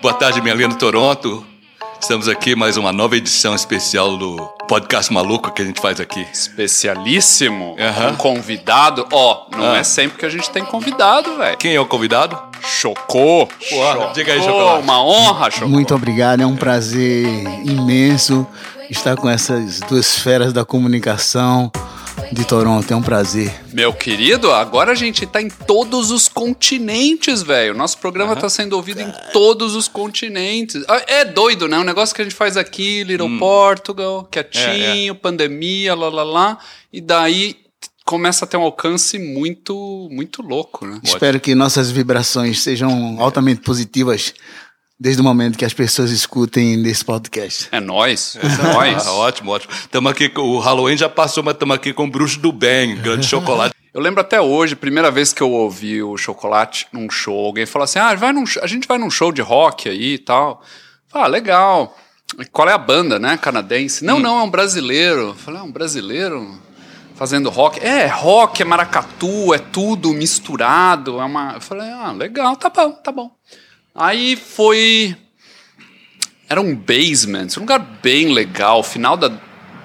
Boa tarde, minha linda Toronto. Estamos aqui mais uma nova edição especial do podcast maluco que a gente faz aqui. Especialíssimo. Aham. Um convidado. Ó, não Ah. é sempre que a gente tem convidado, velho. Quem é o convidado? Chocou. Porra, diga aí, Chocou. Uma honra, Chocou. Muito obrigado, é um prazer imenso estar com essas duas feras da comunicação de Toronto, é um prazer. Meu querido, agora a gente tá em todos os continentes, velho. Nosso programa tá sendo ouvido em todos os continentes. Ah, É doido, né? Um negócio que a gente faz aqui, Little Hum. Portugal, É, quietinho, pandemia, lá, lá, lá. E daí começa a ter um alcance muito, muito louco, né? Espero que nossas vibrações sejam altamente positivas desde o momento que as pessoas escutem desse podcast. É nóis, é nóis. Ah, ótimo, ótimo. Estamos aqui com o Halloween já passou, mas estamos aqui com o Bruxo do Bem, grande chocolate. Eu lembro até hoje, primeira vez que eu ouvi o Chocolate num show, alguém falou assim: ah, vai num, a gente vai num show de rock aí e tal. Ah, legal. Qual é a banda, né? Canadense? Não, não, é um brasileiro. Eu falei, ah, um brasileiro fazendo rock. É, rock, é maracatu, é tudo misturado. É uma... Eu falei, ah, legal, tá bom, tá bom. Aí foi. Era um basement, um lugar bem legal, final da.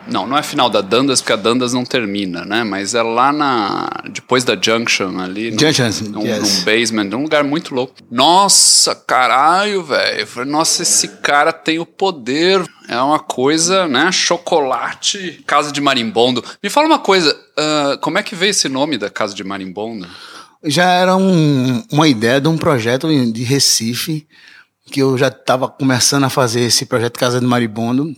Não, não é final da Dandas, porque a Dandas não termina, né? Mas é lá na. Depois da Junction ali. Junction, num, yes. num basement, um lugar muito louco. Nossa, caralho, velho. Nossa, esse cara tem o poder. É uma coisa, né? Chocolate, casa de marimbondo. Me fala uma coisa, ah, como é que veio esse nome da casa de marimbondo? Já era um- uma ideia de um projeto de Recife, que eu já estava começando a fazer esse projeto Casa de Maribondo.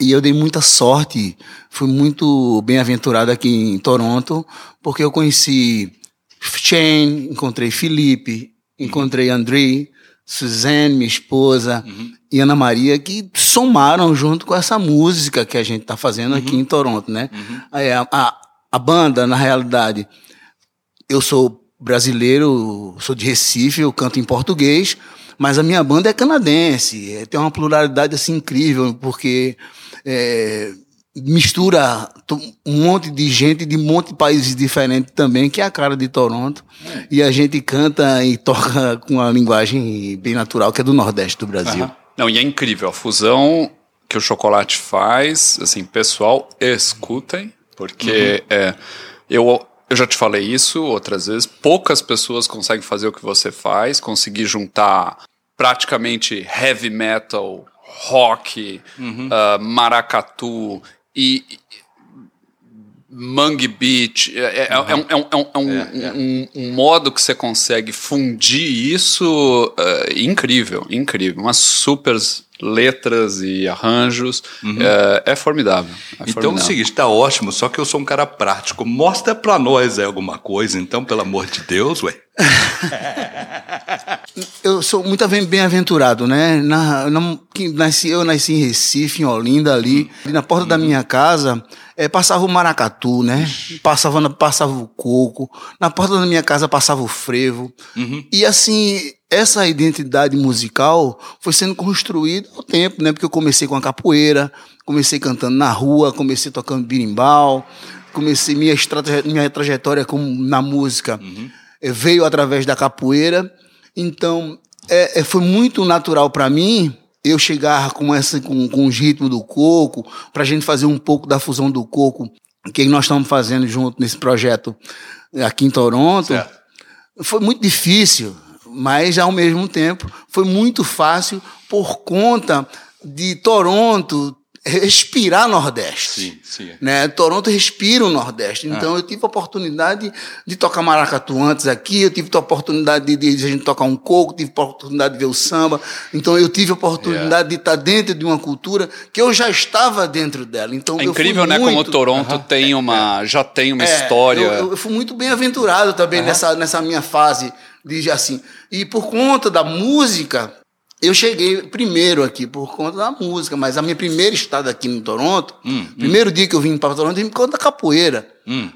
E eu dei muita sorte, fui muito bem-aventurado aqui em Toronto, porque eu conheci Shane, encontrei Felipe, encontrei Andrei, Suzanne, minha esposa, e Ana Maria, que somaram junto com essa música que a gente está fazendo aqui em Toronto, né? Aí a, a, a banda, na realidade, eu sou brasileiro, sou de Recife, eu canto em português, mas a minha banda é canadense. É, Tem uma pluralidade assim incrível, porque é, mistura um monte de gente de um monte de países diferentes também, que é a cara de Toronto. E a gente canta e toca com uma linguagem bem natural, que é do Nordeste do Brasil. Não, e é incrível a fusão que o chocolate faz. Assim, pessoal, escutem, porque é, eu, eu já te falei isso outras vezes. Poucas pessoas conseguem fazer o que você faz, conseguir juntar praticamente heavy metal, rock, ah, maracatu e. Mangue Beat, é, é- é um, é um- é um- é um- um- um modo que você consegue fundir isso é, incrível, incrível. Umas super letras e arranjos. É, é formidável. é Então é o formidável. seguinte, tá ótimo, só que eu sou um cara prático. Mostra pra nós aí alguma coisa, então, pelo amor de Deus, ué. Eu sou muito bem- bem-aventurado, né? Na, na- nasci, eu nasci em Recife, em Olinda, ali. E na porta da minha casa eh, passava o maracatu, né? Passava, passava o coco. Na porta da minha casa passava o frevo. E assim, essa identidade musical foi sendo construída ao tempo, né? Porque eu comecei com a capoeira, comecei cantando na rua, comecei tocando birimbau, comecei minha, minha trajetória como, na música eh, veio através da capoeira. Então, é, é, foi muito natural para mim eu chegar com, essa, com, com os ritmos do coco, para a gente fazer um pouco da fusão do coco, que nós estamos fazendo junto nesse projeto aqui em Toronto. Certo. Foi muito difícil, mas ao mesmo tempo foi muito fácil por conta de Toronto respirar Nordeste. Sim, sim. Né? Toronto respira o Nordeste. Ah. Então eu tive a oportunidade de tocar maracatu antes aqui, eu tive a oportunidade de, de a gente tocar um coco, tive a oportunidade de ver o samba. Então eu tive a oportunidade de estar dentro de uma cultura que eu já estava dentro dela. Então É incrível, né? Como muito- Toronto tem uma, já tem uma é, história. Eu, eu fui muito bem aventurado também nessa, nessa minha fase de assim. E por conta da música, eu cheguei primeiro aqui por conta da música, mas a minha primeira estada aqui em Toronto, primeiro dia que eu vim para Toronto, eu vim por conta da capoeira.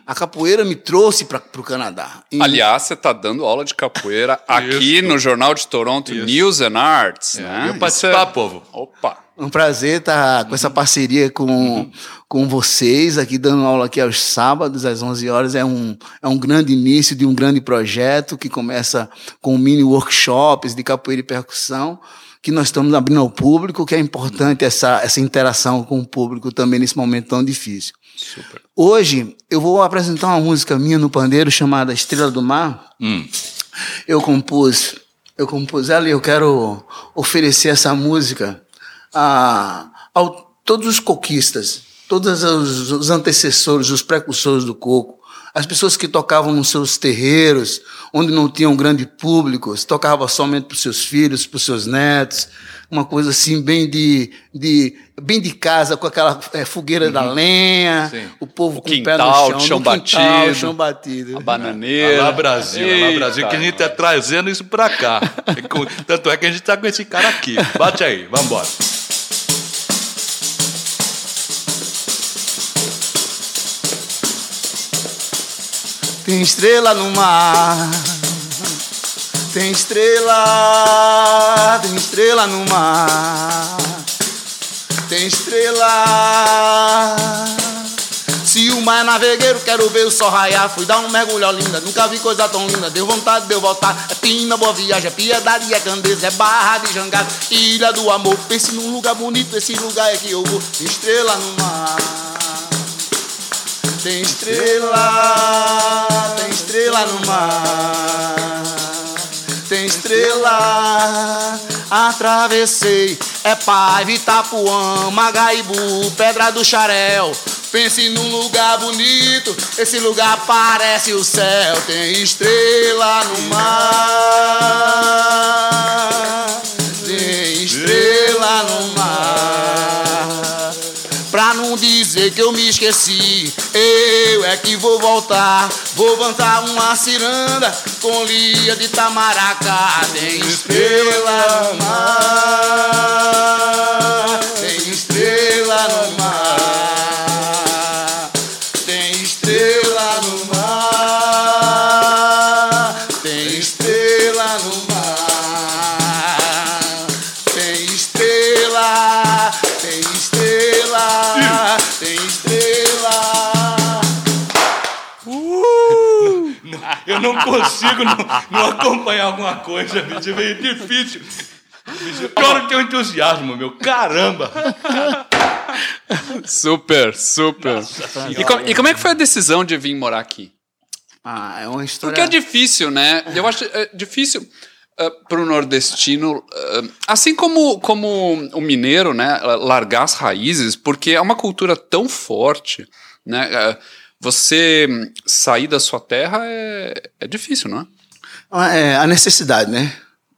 A capoeira me trouxe para o Canadá. E- Aliás, você está dando aula de capoeira aqui no Jornal de Toronto News and Arts, né? Eu Isso participar, é- povo. Opa! Um prazer estar com essa parceria com, com vocês, aqui dando aula aqui aos sábados, às 11 horas. É um, é um grande início de um grande projeto que começa com mini workshops de capoeira e percussão, que nós estamos abrindo ao público, que é importante essa, essa interação com o público também nesse momento tão difícil. Super. Hoje eu vou apresentar uma música minha no pandeiro chamada Estrela do Mar. Hum. Eu compus, eu compus ela e eu quero oferecer essa música a, a todos os coquistas, todos os, os antecessores, os precursores do coco, as pessoas que tocavam nos seus terreiros, onde não tinham grande público, tocava somente para os seus filhos, para os seus netos, uma coisa assim bem de, de bem de casa com aquela é, fogueira uhum. da lenha, Sim. o povo O com o pé no quintal, chão, chão no quintal, batido. chão batido. A bananeira. Alá Brasil, Alá Brasil, que a gente tá trazendo isso pra cá. É Tanto é que a gente tá com esse cara aqui. Bate aí, vambora. Tem estrela no mar. Tem estrela, tem estrela no mar. Tem estrela. Se o mar é navegueiro, quero ver o sol raiar. Fui dar um mergulho linda, nunca vi coisa tão linda. Deu vontade de eu voltar. É pina, boa viagem, é piedade, é candeza, é barra de jangada, ilha do amor. Pense num lugar bonito, esse lugar é que eu vou. Tem estrela no mar. Tem estrela, tem estrela no mar. Tem estrela, atravessei. É Paiva, Itapuã, Magaibu, Pedra do Xarel. Pense num lugar bonito, esse lugar parece o céu. Tem estrela no mar. Tem estrela no mar. Dizer que eu me esqueci, eu é que vou voltar. Vou plantar uma ciranda com lia de tamaracá. Tem estrela no mar. Tem estrela no mar. Eu não consigo não, não acompanhar alguma coisa, bicho. É meio difícil. Bicho, Pior que o entusiasmo, meu. Caramba! Super, super. E, co- e como é que foi a decisão de vir morar aqui? Ah, é uma história. Porque é difícil, né? Eu acho é, difícil para o nordestino, ah, assim como, como o mineiro, né? Largar as raízes, porque é uma cultura tão forte, né? ah, Você hum, sair da sua terra é, é difícil, não é? Ah, é, a necessidade, né?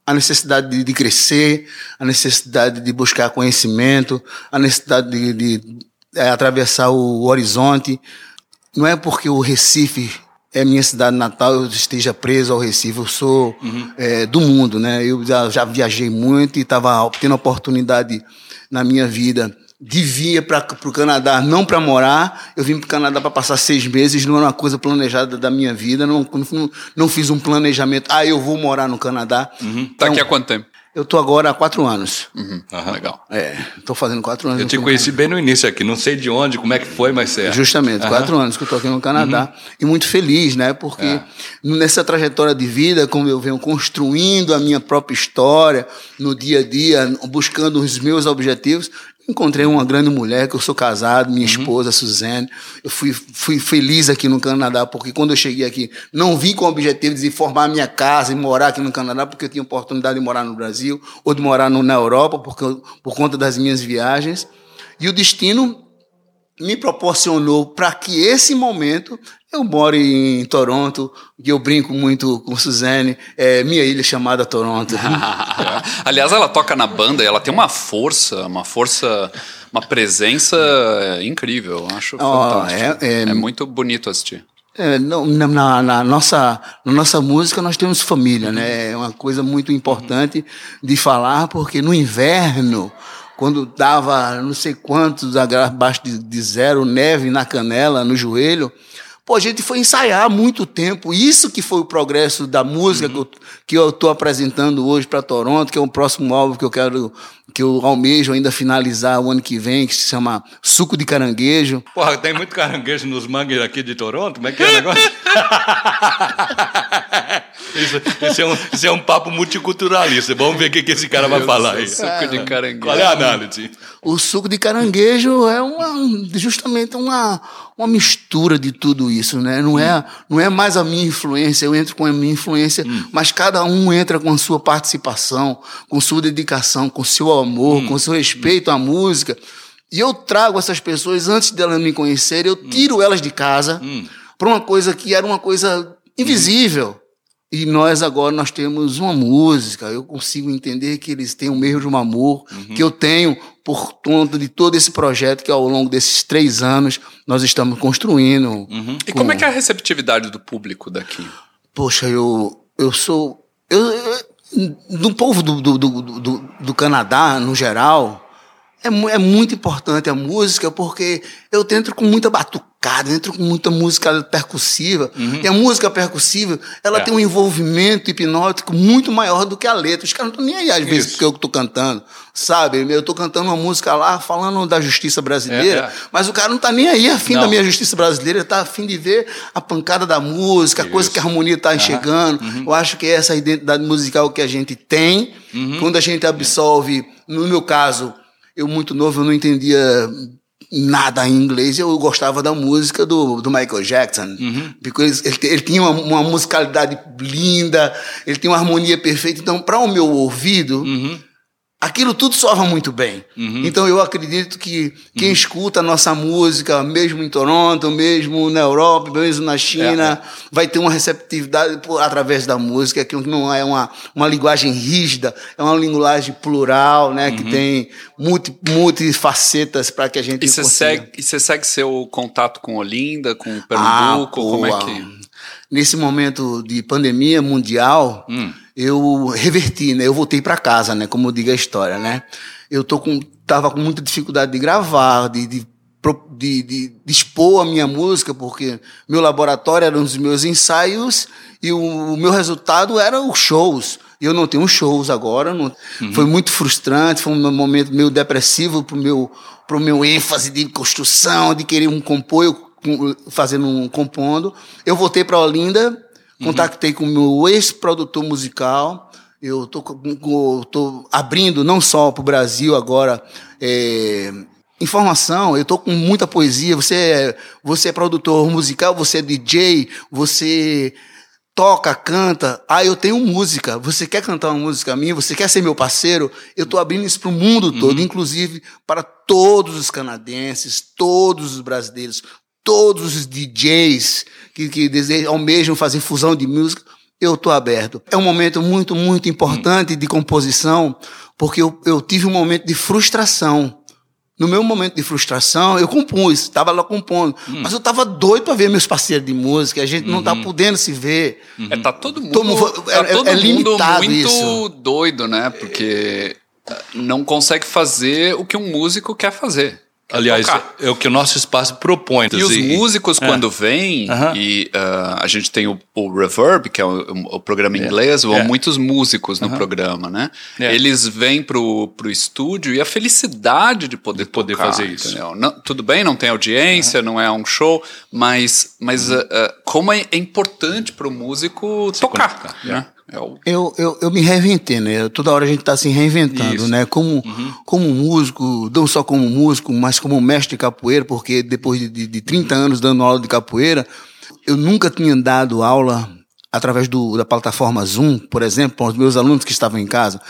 A necessidade de, de crescer, a necessidade de buscar conhecimento, a necessidade de, de, é, atravessar o horizonte. Não é porque o Recife é minha cidade natal, eu esteja preso ao Recife. Eu sou é, do mundo, né? Eu já, já viajei muito e estava tendo oportunidade na minha vida de vir para o Canadá, não para morar. Eu vim para o Canadá para passar seis meses, não era uma coisa planejada da minha vida. Não, não, não fiz um planejamento. Ah, eu vou morar no Canadá. Tá Então, aqui há quanto tempo? Eu tô agora há quatro anos. Aham. Legal. É, tô fazendo quatro anos. Eu te conheci bem no início aqui, não sei de onde, como é que foi, mas é. Justamente, quatro anos que eu tô aqui no Canadá. E muito feliz, né? Porque nessa trajetória de vida, como eu venho construindo a minha própria história, no dia a dia, buscando os meus objetivos, encontrei uma grande mulher, que eu sou casado, minha esposa, Suzane. Eu fui, fui feliz aqui no Canadá, porque quando eu cheguei aqui, não vim com o objetivo de formar minha casa e morar aqui no Canadá, porque eu tinha oportunidade de morar no Brasil ou de morar no- na Europa, porque por conta das minhas viagens. E o destino me proporcionou para que esse momento eu moro em Toronto, que eu brinco muito com Suzane, é minha ilha chamada Toronto. Aliás, ela toca na banda e ela tem uma força, uma força, uma presença incrível. Eu acho Ó, fantástico. é- é- muito bonito assistir. É, não, na, na- nossa, na nossa música nós temos família, né? É uma coisa muito importante de falar, porque no inverno, quando dava não sei quantos abaixo de, de zero, neve na canela, no joelho, Pô, a gente foi ensaiar há muito tempo. Isso que foi o progresso da música que, eu, que eu tô apresentando hoje para Toronto, que é o próximo álbum que eu quero, que eu almejo ainda finalizar o ano que vem, que se chama Suco de Caranguejo. Porra, tem muito caranguejo nos mangues aqui de Toronto? Como é que é o negócio? isso, isso, é um, isso é um papo multiculturalista. Vamos ver o que, que esse cara vai falar aí. Suco de caranguejo. Qual é a análise? O suco de caranguejo é uma, justamente uma, uma mistura de tudo isso, né? Não, é, não é mais a minha influência, eu entro com a minha influência, mas cada um entra com a sua participação, com sua dedicação, com seu amor, com seu respeito à música. E eu trago essas pessoas, antes delas me conhecerem, eu tiro elas de casa para uma coisa que era uma coisa invisível. E nós agora nós temos uma música, eu consigo entender que eles têm o mesmo amor que eu tenho por conta de todo esse projeto que ao longo desses três anos nós estamos construindo. E como é que é a receptividade do público daqui? Poxa, eu, eu sou. Eu, eu- do povo do, do, do, do, do Canadá, no geral, é, é muito importante a música, porque eu entro com muita batucada, eu entro com muita música percussiva. E a música percussiva, ela É. tem um envolvimento hipnótico muito maior do que a letra. Os caras não estão nem aí, às vezes, Isso. porque eu estou cantando. Sabe? Eu estou cantando uma música lá, falando da justiça brasileira, É, é. mas o cara não está nem aí afim Não. da minha justiça brasileira, ele está afim de ver a pancada da música, a coisa Isso. que a harmonia está chegando. Eu acho que é essa identidade musical que a gente tem. Quando a gente absorve, no meu caso, eu muito novo, eu não entendia nada em inglês, eu gostava da música do, do Michael Jackson. Porque ele, ele, ele tinha uma, uma musicalidade linda, ele tinha uma harmonia perfeita. Então, para o meu ouvido, aquilo tudo soava muito bem. Então eu acredito que quem escuta a nossa música, mesmo em Toronto, mesmo na Europa, mesmo na China, vai ter uma receptividade por- através da música, que não é uma, uma linguagem rígida, é uma linguagem plural, né, que tem multi, multifacetas para que a gente E você segue, e você segue seu contato com Olinda, com Ah, Pernambuco? como é que. Nesse momento de pandemia mundial, eu reverti, né? Eu voltei para casa, né? Como diga a história, né? Eu tô com, tava com muita dificuldade de gravar, de, de, de, de, expor a minha música, porque meu laboratório era os meus ensaios e o, o meu resultado era os shows. E eu não tenho shows agora. não- Foi muito frustrante, foi um momento meio depressivo pro meu, pro meu ênfase de construção, de querer um compor. Eu fazendo um compondo. Eu voltei para Olinda, contactei com o meu ex-produtor musical. Eu tô, tô abrindo não só para o Brasil agora é, informação. Eu tô com muita poesia. Você é, você é produtor musical, você é DJ, você toca, canta. Ah, eu tenho música. Você quer cantar uma música minha? Você quer ser meu parceiro? Eu estou abrindo isso para o mundo todo, inclusive para todos os canadenses, todos os brasileiros, todos os DJs que, que desejam, almejam fazer fusão de música. Eu estou aberto. É um momento muito, muito importante de composição, porque eu, eu tive um momento de frustração. No meu momento de frustração, eu compus, estava lá compondo. Mas eu estava doido para ver meus parceiros de música. A gente não está podendo se ver. É, tá todo mundo, Todo tá é- é- todo é mundo limitado muito isso. doido, né? Porque não consegue fazer o que um músico quer fazer. Aliás, tocar. é o que o nosso espaço propõe. E os assim, músicos, É. quando vêm, Aham. e ah, a gente tem o, o Reverb, que é o, o programa em inglês, vão É. muitos músicos no programa, né? É. Eles vêm pro, pro estúdio e a felicidade de poder, poder tocar, fazer isso. Não- tudo bem, não tem audiência, não é um show, mas, mas ah, ah, como é, é importante pro músico tocar, conectar, né? É o, Eu, eu, eu me reinventei, né? Toda hora a gente está se reinventando, Isso. né? Como, como músico, não só como músico, mas como mestre de capoeira, porque depois de, de, de 30 anos dando aula de capoeira, eu nunca tinha dado aula através do, da plataforma Zoom, por exemplo, para os meus alunos que estavam em casa.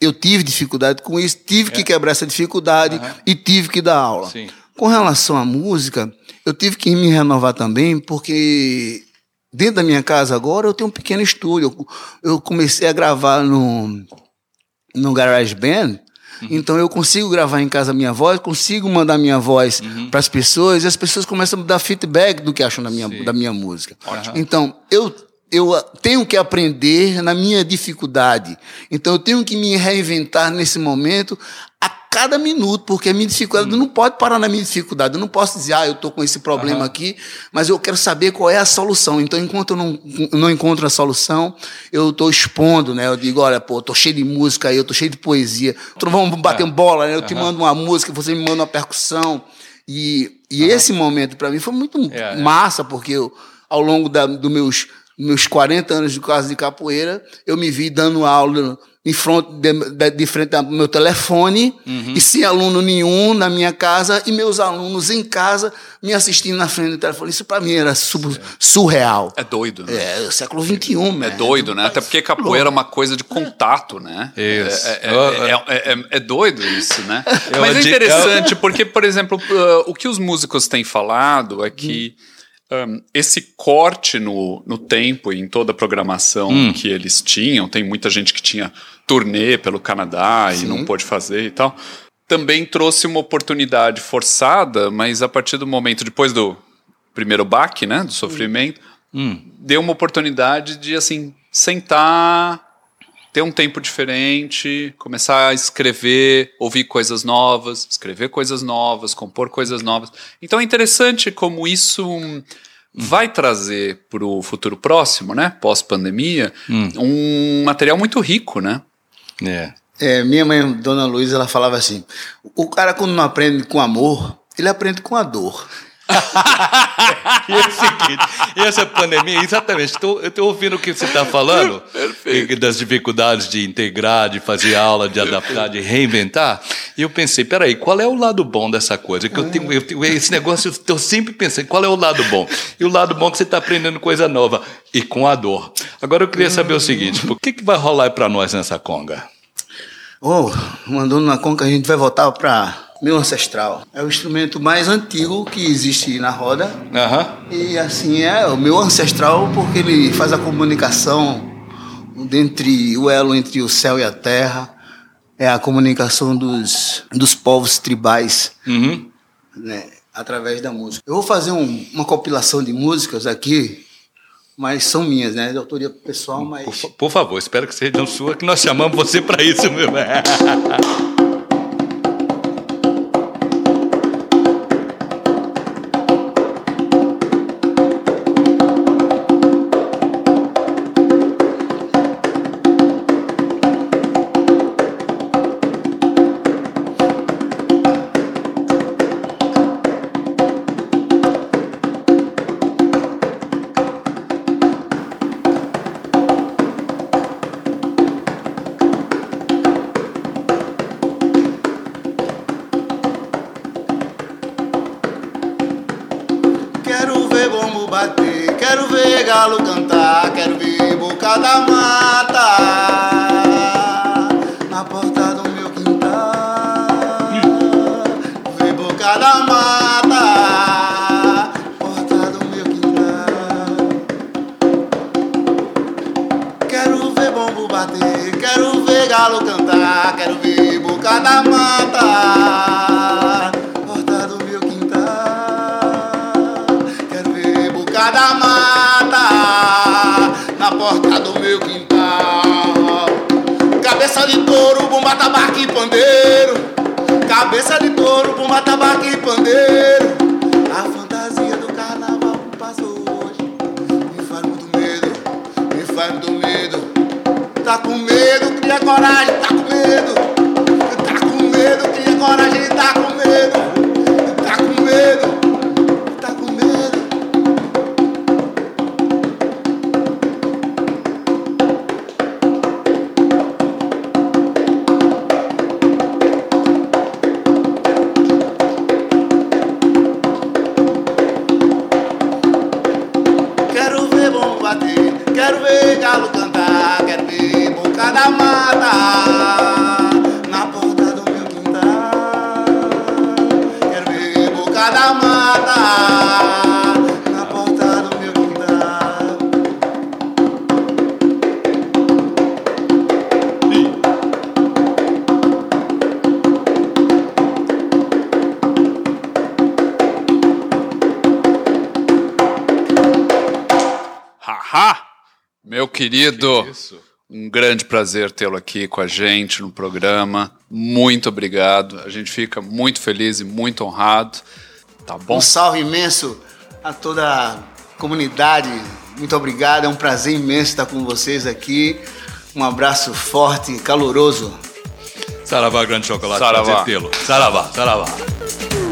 Eu tive dificuldade com isso, tive que quebrar essa dificuldade e tive que dar aula. Sim. Com relação à música, eu tive que me renovar também, porque dentro da minha casa agora eu tenho um pequeno estúdio. Eu, eu comecei a gravar no, no GarageBand, então eu consigo gravar em casa a minha voz, consigo mandar minha voz para as pessoas e as pessoas começam a dar feedback do que acham da minha, da minha música. Então, eu eu tenho que aprender na minha dificuldade. Então eu tenho que me reinventar nesse momento a cada minuto, porque a minha dificuldade Hum. não pode parar na minha dificuldade. Eu não posso dizer, ah, eu estou com esse problema aqui, mas eu quero saber qual é a solução. Então, enquanto eu não, não encontro a solução, eu estou expondo, né? Eu digo, olha, pô, eu tô cheio de música aí, eu tô cheio de poesia. Então, vamos bater É. bola, né? Eu te mando uma música, você me manda uma percussão. E, e esse momento para mim foi muito É, é. massa, porque eu, ao longo da, dos meus, meus 40 anos de casa de capoeira, eu me vi dando aula em frente, de, de- de frente ao meu telefone Uhum. e sem aluno nenhum na minha casa e meus alunos em casa me assistindo na frente do telefone. Isso para mim era su- surreal. É doido, né? É, século XXI, É né? doido, né? Até porque capoeira é uma coisa de contato, né? Isso. É, é- é- é- é- é doido isso, né? Mas é interessante porque, por exemplo, uh, o que os músicos têm falado é que um, esse corte no, no tempo e em toda a programação que eles tinham, tem muita gente que tinha turnê pelo Canadá e não pôde fazer e tal, também trouxe uma oportunidade forçada, mas a partir do momento, depois do primeiro baque, né, do sofrimento, deu uma oportunidade de, assim, sentar, ter um tempo diferente, começar a escrever, ouvir coisas novas, escrever coisas novas, compor coisas novas. Então é interessante como isso hum, vai trazer para o futuro próximo, né, pós-pandemia, um material muito rico, né? É. É, minha mãe, Dona Luísa, ela falava assim: o cara, quando não aprende com amor, ele aprende com a dor. E é o seguinte, e essa pandemia, exatamente, tô, eu estou ouvindo o que você está falando, e das dificuldades de integrar, de fazer aula, de adaptar, de reinventar, e eu pensei, peraí, qual é o lado bom dessa coisa? Que eu tenho, eu tenho- esse negócio, eu estou sempre pensando, qual é o lado bom? E o lado bom é que você está aprendendo coisa nova, e com a dor. Agora eu queria saber o seguinte, o que, que vai rolar para nós nessa conga? Oh, mandou na conca, a gente vai voltar para meu ancestral. É o instrumento mais antigo que existe na roda. Aham. E assim é o meu ancestral porque ele faz a comunicação entre o elo entre o céu e a terra. É a comunicação dos, dos povos tribais, Uhum. né, através da música. Eu vou fazer um- uma compilação de músicas aqui, mas são minhas, né, de autoria pessoal, mas Por, por favor, espero que seja sua, que nós chamamos você para isso mesmo. galo cantar, quero ver boca da mata na porta do meu quintal. Ver boca da mata, porta do meu quintal. Quero ver bombo bater, quero ver galo cantar, quero ver boca da mata, porta do meu quintal. Quero ver boca da mata, na porta do meu quintal. Cabeça de touro, bomba, tabaco e pandeiro. Cabeça de touro, bomba, tabaco e pandeiro. A fantasia do carnaval passou hoje. Me faz muito medo, me faz muito medo. Tá com medo, cria coragem, tá com medo. Tá com medo, cria coragem, tá com medo. Tá com medo, Meu querido, Isso. Um grande prazer tê-lo aqui com a gente no programa. Muito obrigado. A gente fica muito feliz e muito honrado. Tá bom? Um salve imenso a toda a comunidade. Muito obrigado. É um prazer imenso estar com vocês aqui. Um abraço forte, caloroso. Saravá, grande chocolate. Saravá. Saravá, saravá.